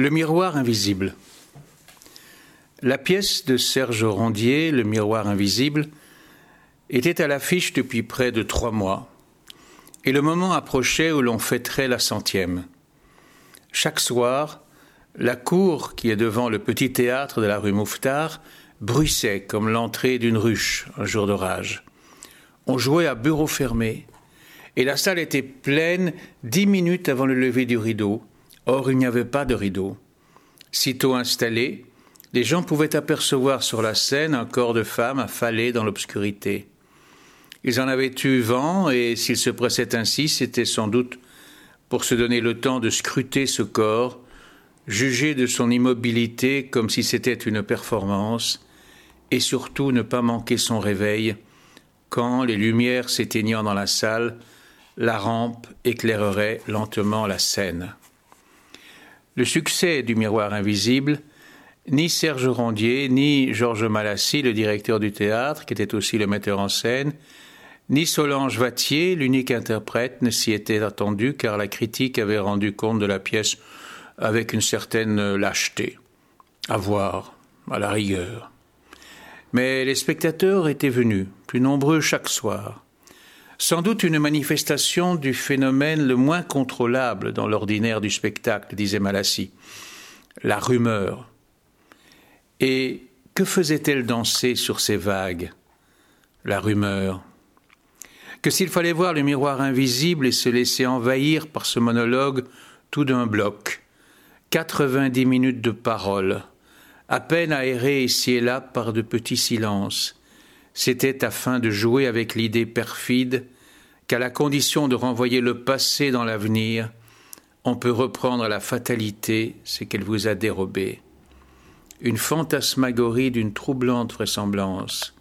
Le miroir invisible. La pièce de Serge Rondier, Le miroir invisible, était à l'affiche depuis près de trois mois, et le moment approchait où l'on fêterait la centième. Chaque soir, la cour qui est devant le petit théâtre de la rue Mouffetard bruissait comme l'entrée d'une ruche un jour d'orage. On jouait à bureau fermé, et la salle était pleine dix minutes avant le lever du rideau, Or, il n'y avait pas de rideau. Sitôt installé, les gens pouvaient apercevoir sur la scène un corps de femme affalé dans l'obscurité. Ils en avaient eu vent, et s'ils se pressaient ainsi, c'était sans doute pour se donner le temps de scruter ce corps, juger de son immobilité comme si c'était une performance, et surtout ne pas manquer son réveil, quand, les lumières s'éteignant dans la salle, la rampe éclairerait lentement la scène. Le succès du miroir invisible, ni Serge Rondier, ni Georges Malassi, le directeur du théâtre, qui était aussi le metteur en scène, ni Solange Vattier, l'unique interprète, ne s'y étaient attendus car la critique avait rendu compte de la pièce avec une certaine lâcheté. À voir, à la rigueur. Mais les spectateurs étaient venus, plus nombreux chaque soir sans doute une manifestation du phénomène le moins contrôlable dans l'ordinaire du spectacle, disait Malassi, la rumeur. Et que faisait-elle danser sur ces vagues La rumeur? Que s'il fallait voir le miroir invisible et se laisser envahir par ce monologue tout d'un bloc, quatre-vingt-dix minutes de parole, à peine aérées ici et là par de petits silences, c'était afin de jouer avec l'idée perfide qu'à la condition de renvoyer le passé dans l'avenir, on peut reprendre la fatalité ce qu'elle vous a dérobé. Une fantasmagorie d'une troublante vraisemblance,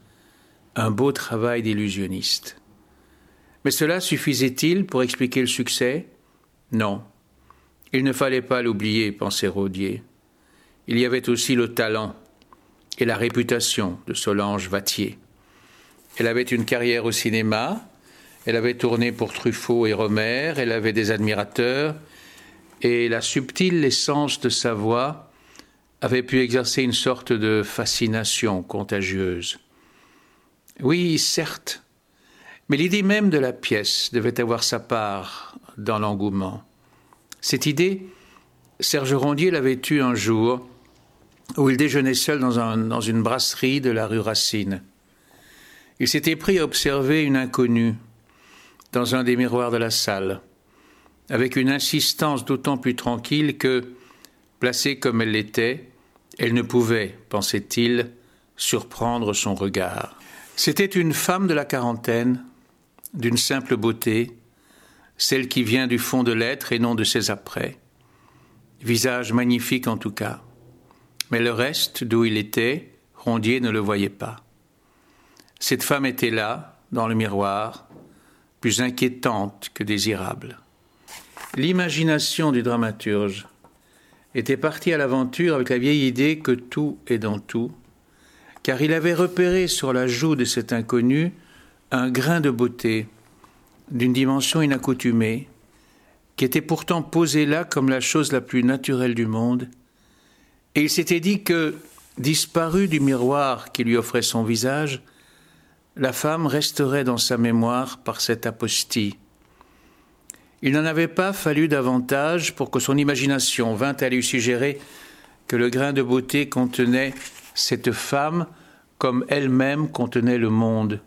un beau travail d'illusionniste. Mais cela suffisait-il pour expliquer le succès? Non. Il ne fallait pas l'oublier, pensait Rodier. Il y avait aussi le talent et la réputation de Solange Vattier. Elle avait une carrière au cinéma, elle avait tourné pour Truffaut et Romer, elle avait des admirateurs, et la subtile essence de sa voix avait pu exercer une sorte de fascination contagieuse. Oui, certes, mais l'idée même de la pièce devait avoir sa part dans l'engouement. Cette idée, Serge Rondier l'avait eue un jour où il déjeunait seul dans, dans une brasserie de la rue Racine. Il s'était pris à observer une inconnue dans un des miroirs de la salle, avec une insistance d'autant plus tranquille que, placée comme elle l'était, elle ne pouvait, pensait-il, surprendre son regard. C'était une femme de la quarantaine, d'une simple beauté, celle qui vient du fond de l'être et non de ses apprêts. Visage magnifique en tout cas. Mais le reste, d'où il était, Rondier ne le voyait pas. Cette femme était là, dans le miroir, plus inquiétante que désirable. L'imagination du dramaturge était partie à l'aventure avec la vieille idée que tout est dans tout, car il avait repéré sur la joue de cet inconnu un grain de beauté d'une dimension inaccoutumée, qui était pourtant posé là comme la chose la plus naturelle du monde, et il s'était dit que, disparu du miroir qui lui offrait son visage, la femme resterait dans sa mémoire par cette apostie. Il n'en avait pas fallu davantage pour que son imagination vînt à lui suggérer que le grain de beauté contenait cette femme comme elle-même contenait le monde.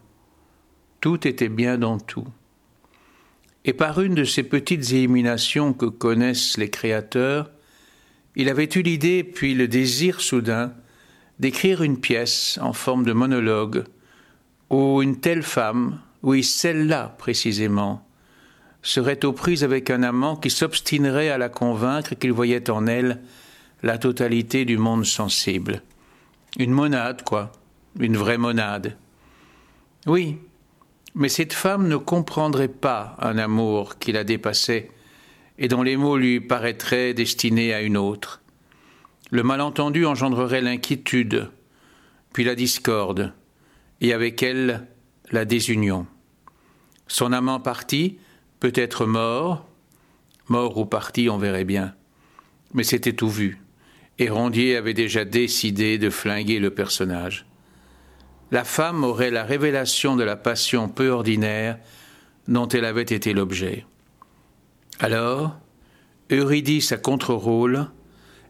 Tout était bien dans tout. Et par une de ces petites illuminations que connaissent les créateurs, il avait eu l'idée puis le désir soudain d'écrire une pièce en forme de monologue où une telle femme, oui celle-là précisément, serait aux prises avec un amant qui s'obstinerait à la convaincre qu'il voyait en elle la totalité du monde sensible. Une monade, quoi, une vraie monade. Oui, mais cette femme ne comprendrait pas un amour qui la dépassait et dont les mots lui paraîtraient destinés à une autre. Le malentendu engendrerait l'inquiétude, puis la discorde, et avec elle la désunion. Son amant parti, peut être mort, mort ou parti, on verrait bien. Mais c'était tout vu, et Rondier avait déjà décidé de flinguer le personnage. La femme aurait la révélation de la passion peu ordinaire dont elle avait été l'objet. Alors, Eurydice à contre-rôle,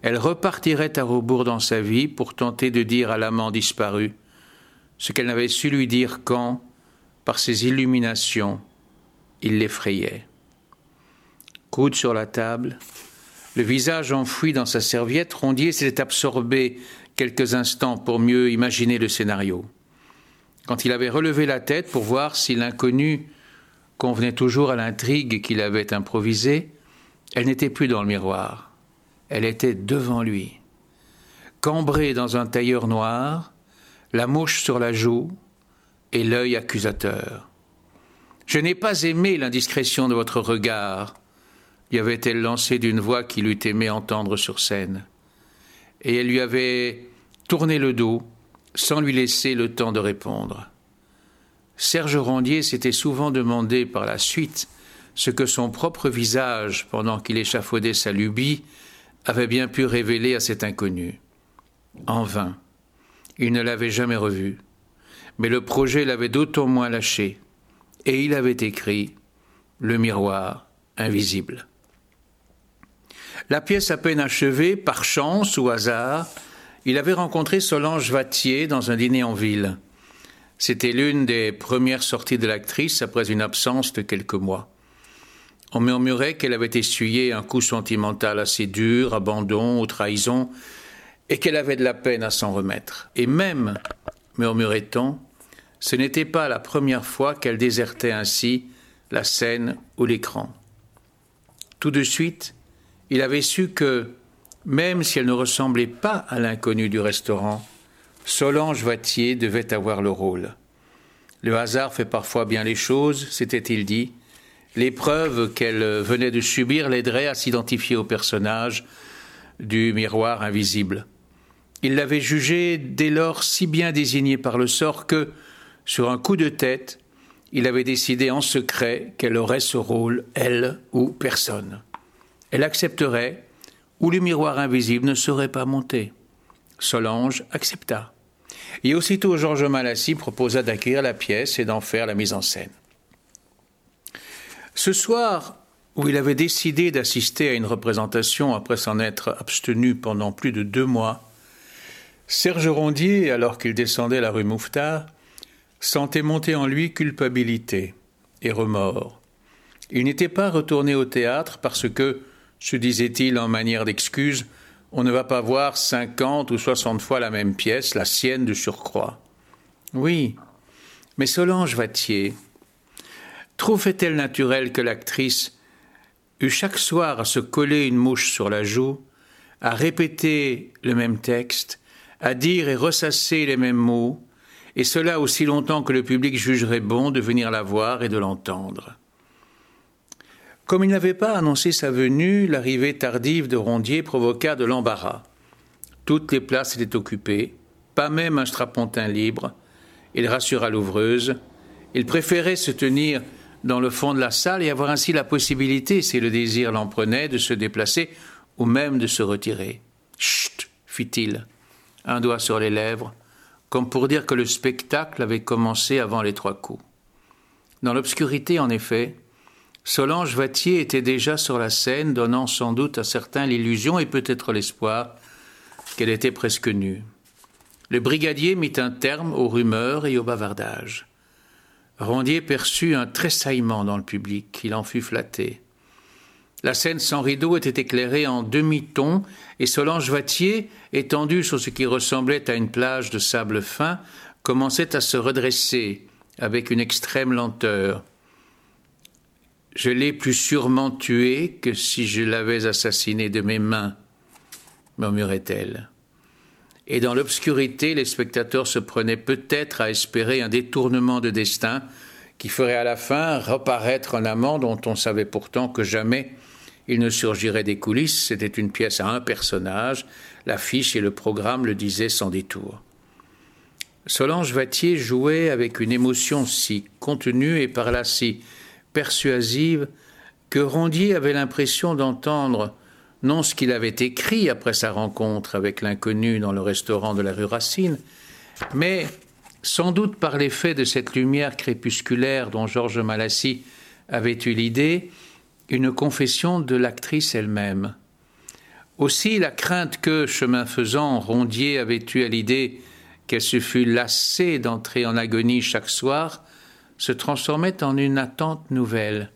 elle repartirait à rebours dans sa vie pour tenter de dire à l'amant disparu ce qu'elle n'avait su lui dire quand, par ses illuminations, il l'effrayait. Coude sur la table, le visage enfoui dans sa serviette, Rondier s'était absorbé quelques instants pour mieux imaginer le scénario. Quand il avait relevé la tête pour voir si l'inconnu convenait toujours à l'intrigue qu'il avait improvisée, elle n'était plus dans le miroir. Elle était devant lui. Cambrée dans un tailleur noir, la mouche sur la joue et l'œil accusateur. Je n'ai pas aimé l'indiscrétion de votre regard, lui avait-elle lancé d'une voix qu'il eût aimé entendre sur scène. Et elle lui avait tourné le dos sans lui laisser le temps de répondre. Serge Rondier s'était souvent demandé par la suite ce que son propre visage, pendant qu'il échafaudait sa lubie, avait bien pu révéler à cet inconnu. En vain. Il ne l'avait jamais revu. Mais le projet l'avait d'autant moins lâché. Et il avait écrit Le miroir invisible. La pièce à peine achevée, par chance ou hasard, il avait rencontré Solange Vatier dans un dîner en ville. C'était l'une des premières sorties de l'actrice après une absence de quelques mois. On murmurait qu'elle avait essuyé un coup sentimental assez dur, abandon ou trahison, et qu'elle avait de la peine à s'en remettre. Et même, murmurait-on, ce n'était pas la première fois qu'elle désertait ainsi la scène ou l'écran. Tout de suite, il avait su que, même si elle ne ressemblait pas à l'inconnu du restaurant, Solange Vatier devait avoir le rôle. Le hasard fait parfois bien les choses, s'était-il dit. L'épreuve qu'elle venait de subir l'aiderait à s'identifier au personnage du miroir invisible. Il l'avait jugée dès lors si bien désignée par le sort que, sur un coup de tête, il avait décidé en secret qu'elle aurait ce rôle, elle ou personne elle accepterait, ou le miroir invisible ne serait pas monté. Solange accepta. Et aussitôt Georges Malassis proposa d'acquérir la pièce et d'en faire la mise en scène. Ce soir, où il avait décidé d'assister à une représentation après s'en être abstenu pendant plus de deux mois, Serge Rondier, alors qu'il descendait la rue Mouffetard, sentait monter en lui culpabilité et remords. Il n'était pas retourné au théâtre parce que, se disait-il en manière d'excuse, on ne va pas voir cinquante ou soixante fois la même pièce, la sienne de surcroît. Oui, mais Solange Vatier, trouvait-elle naturel que l'actrice eût chaque soir à se coller une mouche sur la joue, à répéter le même texte, à dire et ressasser les mêmes mots, et cela aussi longtemps que le public jugerait bon de venir la voir et de l'entendre. Comme il n'avait pas annoncé sa venue, l'arrivée tardive de Rondier provoqua de l'embarras. Toutes les places étaient occupées, pas même un strapontin libre. Il rassura l'ouvreuse. Il préférait se tenir dans le fond de la salle et avoir ainsi la possibilité, si le désir l'en prenait, de se déplacer ou même de se retirer. Chut fit-il, un doigt sur les lèvres, comme pour dire que le spectacle avait commencé avant les trois coups. Dans l'obscurité, en effet, Solange Vatier était déjà sur la scène, donnant sans doute à certains l'illusion et peut-être l'espoir qu'elle était presque nue. Le brigadier mit un terme aux rumeurs et aux bavardages. Rondier perçut un tressaillement dans le public, il en fut flatté. La scène sans rideau était éclairée en demi-ton, et Solange Vatier, étendue sur ce qui ressemblait à une plage de sable fin, commençait à se redresser avec une extrême lenteur. Je l'ai plus sûrement tué que si je l'avais assassiné de mes mains, murmurait-elle. Et dans l'obscurité, les spectateurs se prenaient peut-être à espérer un détournement de destin qui ferait à la fin reparaître un amant dont on savait pourtant que jamais il ne surgirait des coulisses. C'était une pièce à un personnage. L'affiche et le programme le disaient sans détour. Solange Vatier jouait avec une émotion si contenue et par là si persuasive que Rondier avait l'impression d'entendre non ce qu'il avait écrit après sa rencontre avec l'inconnu dans le restaurant de la rue Racine, mais sans doute par l'effet de cette lumière crépusculaire dont Georges Malassis avait eu l'idée, une confession de l'actrice elle-même. Aussi la crainte que, chemin faisant, Rondier avait eu à l'idée qu'elle se fût lassée d'entrer en agonie chaque soir, se transformait en une attente nouvelle.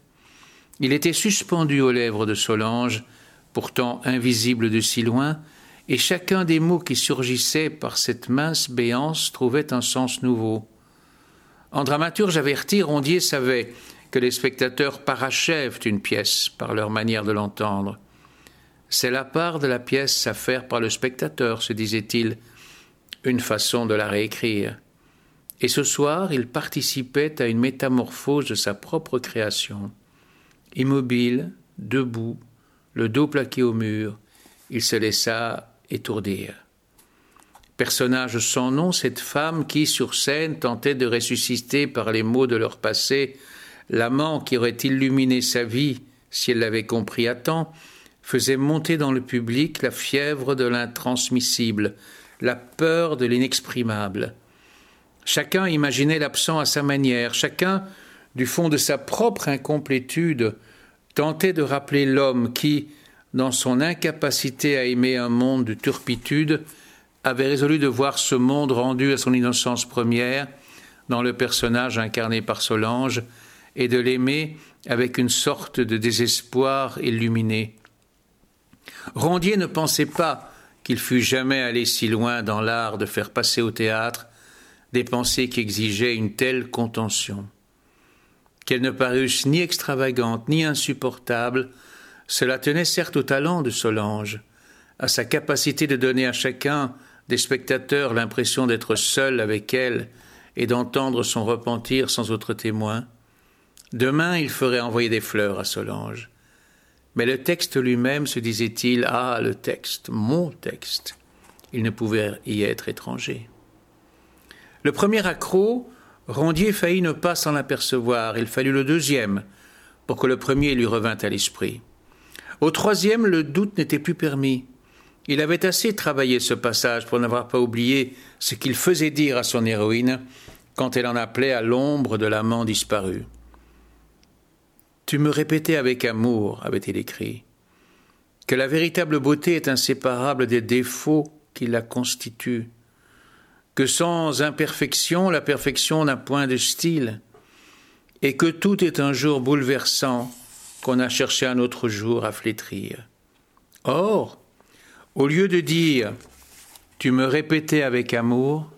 Il était suspendu aux lèvres de Solange, pourtant invisible de si loin, et chacun des mots qui surgissaient par cette mince béance trouvait un sens nouveau. En dramaturge averti, Rondier savait les spectateurs parachèvent une pièce par leur manière de l'entendre. C'est la part de la pièce à faire par le spectateur, se disait-il, une façon de la réécrire. Et ce soir, il participait à une métamorphose de sa propre création. Immobile, debout, le dos plaqué au mur, il se laissa étourdir. Personnage sans nom, cette femme qui, sur scène, tentait de ressusciter par les mots de leur passé l'amant qui aurait illuminé sa vie si elle l'avait compris à temps, faisait monter dans le public la fièvre de l'intransmissible, la peur de l'inexprimable. Chacun imaginait l'absent à sa manière, chacun, du fond de sa propre incomplétude, tentait de rappeler l'homme qui, dans son incapacité à aimer un monde de turpitude, avait résolu de voir ce monde rendu à son innocence première, dans le personnage incarné par Solange, et de l'aimer avec une sorte de désespoir illuminé. Rondier ne pensait pas qu'il fût jamais allé si loin dans l'art de faire passer au théâtre des pensées qui exigeaient une telle contention. Qu'elles ne parussent ni extravagantes ni insupportables, cela tenait certes au talent de Solange, à sa capacité de donner à chacun des spectateurs l'impression d'être seul avec elle et d'entendre son repentir sans autre témoin. Demain, il ferait envoyer des fleurs à Solange. Mais le texte lui-même, se disait-il, ah, le texte, mon texte. Il ne pouvait y être étranger. Le premier accroc, Rondier faillit ne pas s'en apercevoir. Il fallut le deuxième pour que le premier lui revint à l'esprit. Au troisième, le doute n'était plus permis. Il avait assez travaillé ce passage pour n'avoir pas oublié ce qu'il faisait dire à son héroïne quand elle en appelait à l'ombre de l'amant disparu. Tu me répétais avec amour, avait-il écrit, que la véritable beauté est inséparable des défauts qui la constituent, que sans imperfection la perfection n'a point de style, et que tout est un jour bouleversant qu'on a cherché un autre jour à flétrir. Or, au lieu de dire Tu me répétais avec amour,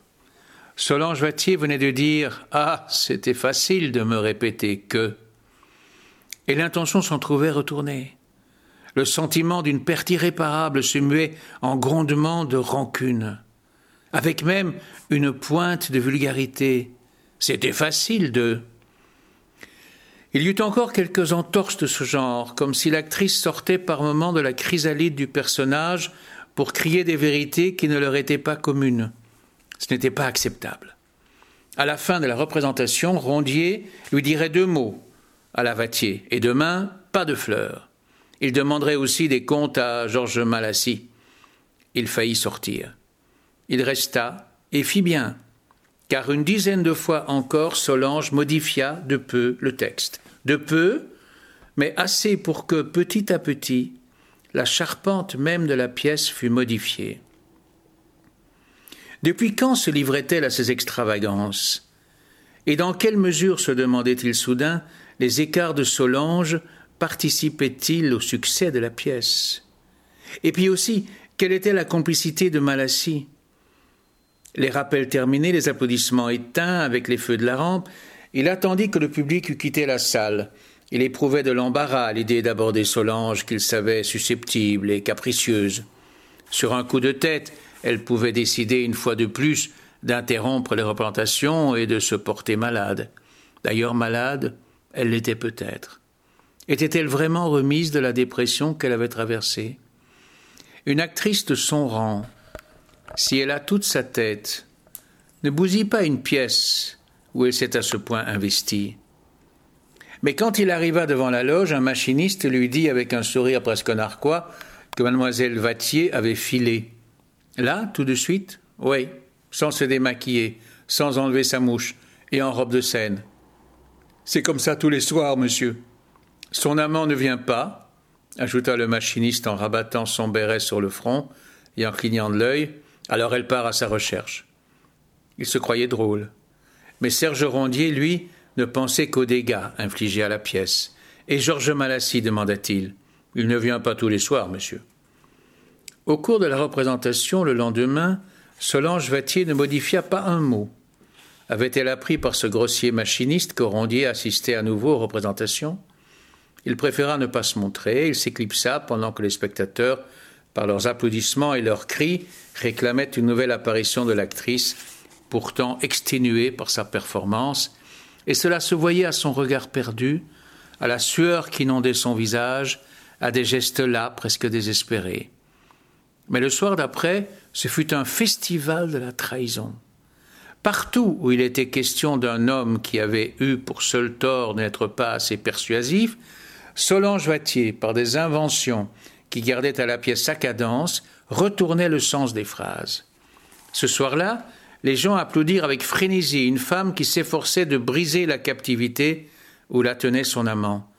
Solange Vatier venait de dire Ah, c'était facile de me répéter que et l'intention s'en trouvait retournée. Le sentiment d'une perte irréparable se muait en grondement de rancune, avec même une pointe de vulgarité. C'était facile de. Il y eut encore quelques entorses de ce genre, comme si l'actrice sortait par moments de la chrysalide du personnage pour crier des vérités qui ne leur étaient pas communes. Ce n'était pas acceptable. À la fin de la représentation, Rondier lui dirait deux mots à Lavatier. Et demain, pas de fleurs. Il demanderait aussi des comptes à Georges Malassis. Il faillit sortir. Il resta et fit bien, car une dizaine de fois encore Solange modifia de peu le texte. De peu, mais assez pour que petit à petit, la charpente même de la pièce fût modifiée. Depuis quand se livrait-elle à ces extravagances? Et dans quelle mesure, se demandait-il soudain, les écarts de Solange participaient-ils au succès de la pièce? Et puis aussi, quelle était la complicité de Malassis Les rappels terminés, les applaudissements éteints avec les feux de la rampe, il attendit que le public eût quitté la salle. Il éprouvait de l'embarras à l'idée d'aborder Solange qu'il savait susceptible et capricieuse. Sur un coup de tête, elle pouvait décider une fois de plus d'interrompre les représentations et de se porter malade. D'ailleurs malade, elle l'était peut-être. Était-elle vraiment remise de la dépression qu'elle avait traversée? Une actrice de son rang, si elle a toute sa tête, ne bousille pas une pièce où elle s'est à ce point investie. Mais quand il arriva devant la loge, un machiniste lui dit avec un sourire presque narquois que mademoiselle Vatier avait filé. Là, tout de suite Oui, sans se démaquiller, sans enlever sa mouche, et en robe de scène. C'est comme ça tous les soirs, monsieur. Son amant ne vient pas, ajouta le machiniste en rabattant son béret sur le front et en clignant de l'œil, alors elle part à sa recherche. Il se croyait drôle. Mais Serge Rondier, lui, ne pensait qu'aux dégâts infligés à la pièce. Et Georges Malassis demanda-t-il. Il ne vient pas tous les soirs, monsieur. Au cours de la représentation, le lendemain, Solange Vatier ne modifia pas un mot. Avait-elle appris par ce grossier machiniste que Rondier assistait à nouveau aux représentations? Il préféra ne pas se montrer, il s'éclipsa pendant que les spectateurs, par leurs applaudissements et leurs cris, réclamaient une nouvelle apparition de l'actrice, pourtant exténuée par sa performance, et cela se voyait à son regard perdu, à la sueur qui inondait son visage, à des gestes là presque désespérés. Mais le soir d'après, ce fut un festival de la trahison. Partout où il était question d'un homme qui avait eu pour seul tort n'être pas assez persuasif, Solange Vatier, par des inventions qui gardaient à la pièce sa cadence, retournait le sens des phrases. Ce soir-là, les gens applaudirent avec frénésie une femme qui s'efforçait de briser la captivité où la tenait son amant.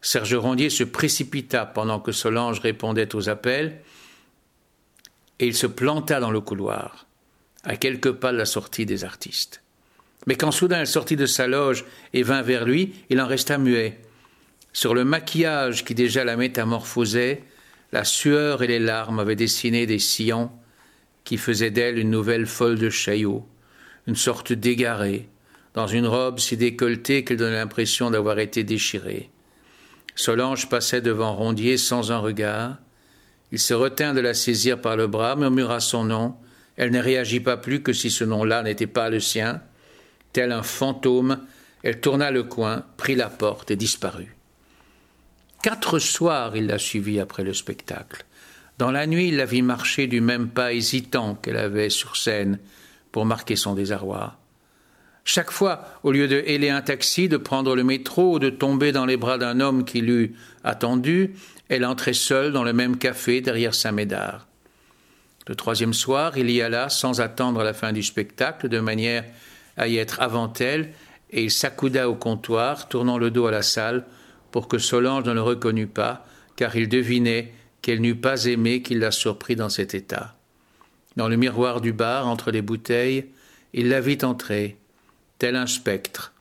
Serge Rondier se précipita pendant que Solange répondait aux appels, et il se planta dans le couloir à quelques pas de la sortie des artistes. Mais quand soudain elle sortit de sa loge et vint vers lui, il en resta muet. Sur le maquillage qui déjà la métamorphosait, la sueur et les larmes avaient dessiné des sillons qui faisaient d'elle une nouvelle folle de Chaillot, une sorte d'égarée, dans une robe si décolletée qu'elle donnait l'impression d'avoir été déchirée. Solange passait devant Rondier sans un regard. Il se retint de la saisir par le bras, murmura son nom, elle ne réagit pas plus que si ce nom-là n'était pas le sien. Tel un fantôme, elle tourna le coin, prit la porte et disparut. Quatre soirs il la suivit après le spectacle. Dans la nuit, il la vit marcher du même pas hésitant qu'elle avait sur scène pour marquer son désarroi. Chaque fois, au lieu de héler un taxi, de prendre le métro ou de tomber dans les bras d'un homme qui l'eût attendu, elle entrait seule dans le même café derrière Saint-Médard. Le troisième soir, il y alla sans attendre la fin du spectacle, de manière à y être avant elle, et il s'accouda au comptoir, tournant le dos à la salle, pour que Solange ne le reconnût pas, car il devinait qu'elle n'eût pas aimé qu'il la surprit dans cet état. Dans le miroir du bar, entre les bouteilles, il la vit entrer, tel un spectre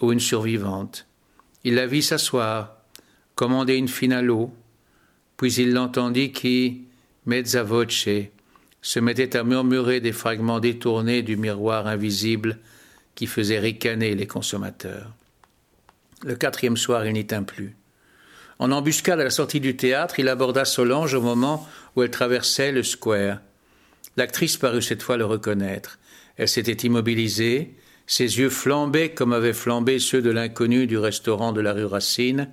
ou une survivante. Il la vit s'asseoir, commander une fine à l'eau, puis il l'entendit qui, mezza voce, se mettait à murmurer des fragments détournés du miroir invisible qui faisait ricaner les consommateurs. Le quatrième soir, il n'y tint plus. En embuscade à la sortie du théâtre, il aborda Solange au moment où elle traversait le square. L'actrice parut cette fois le reconnaître. Elle s'était immobilisée, ses yeux flambaient comme avaient flambé ceux de l'inconnu du restaurant de la rue Racine,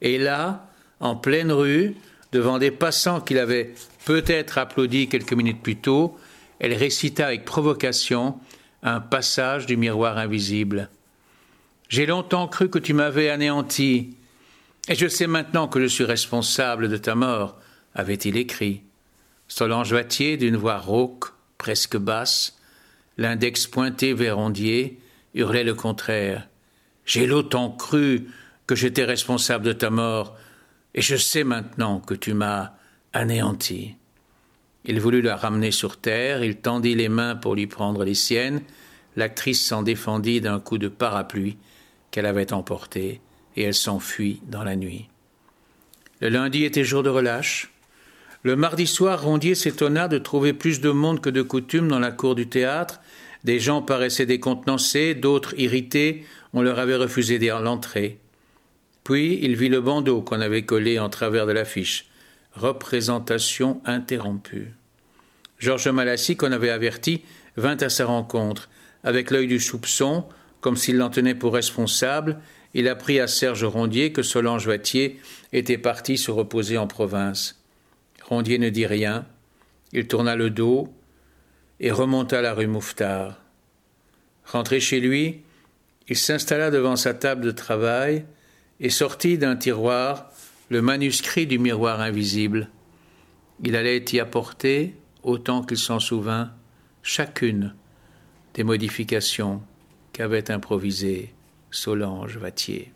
et là, en pleine rue, devant des passants qu'il avait peut-être applaudi quelques minutes plus tôt, elle récita avec provocation un passage du miroir invisible. J'ai longtemps cru que tu m'avais anéanti, et je sais maintenant que je suis responsable de ta mort, avait-il écrit. Solange Vatier, d'une voix rauque, presque basse, l'index pointé vers Ondier, hurlait le contraire. J'ai longtemps cru que j'étais responsable de ta mort, et je sais maintenant que tu m'as anéanti. Il voulut la ramener sur terre, il tendit les mains pour lui prendre les siennes, l'actrice s'en défendit d'un coup de parapluie qu'elle avait emporté, et elle s'enfuit dans la nuit. Le lundi était jour de relâche. Le mardi soir, Rondier s'étonna de trouver plus de monde que de coutume dans la cour du théâtre. Des gens paraissaient décontenancés, d'autres irrités, on leur avait refusé l'entrée. Puis il vit le bandeau qu'on avait collé en travers de l'affiche. Représentation interrompue. Georges Malassis, qu'on avait averti, vint à sa rencontre. Avec l'œil du soupçon, comme s'il l'en tenait pour responsable, il apprit à Serge Rondier que Solange Vatier était parti se reposer en province. Rondier ne dit rien. Il tourna le dos et remonta la rue Mouffetard. Rentré chez lui, il s'installa devant sa table de travail et sortit d'un tiroir le manuscrit du miroir invisible. il allait y apporter, autant qu'il s'en souvint, chacune des modifications qu'avait improvisées Solange Vatier.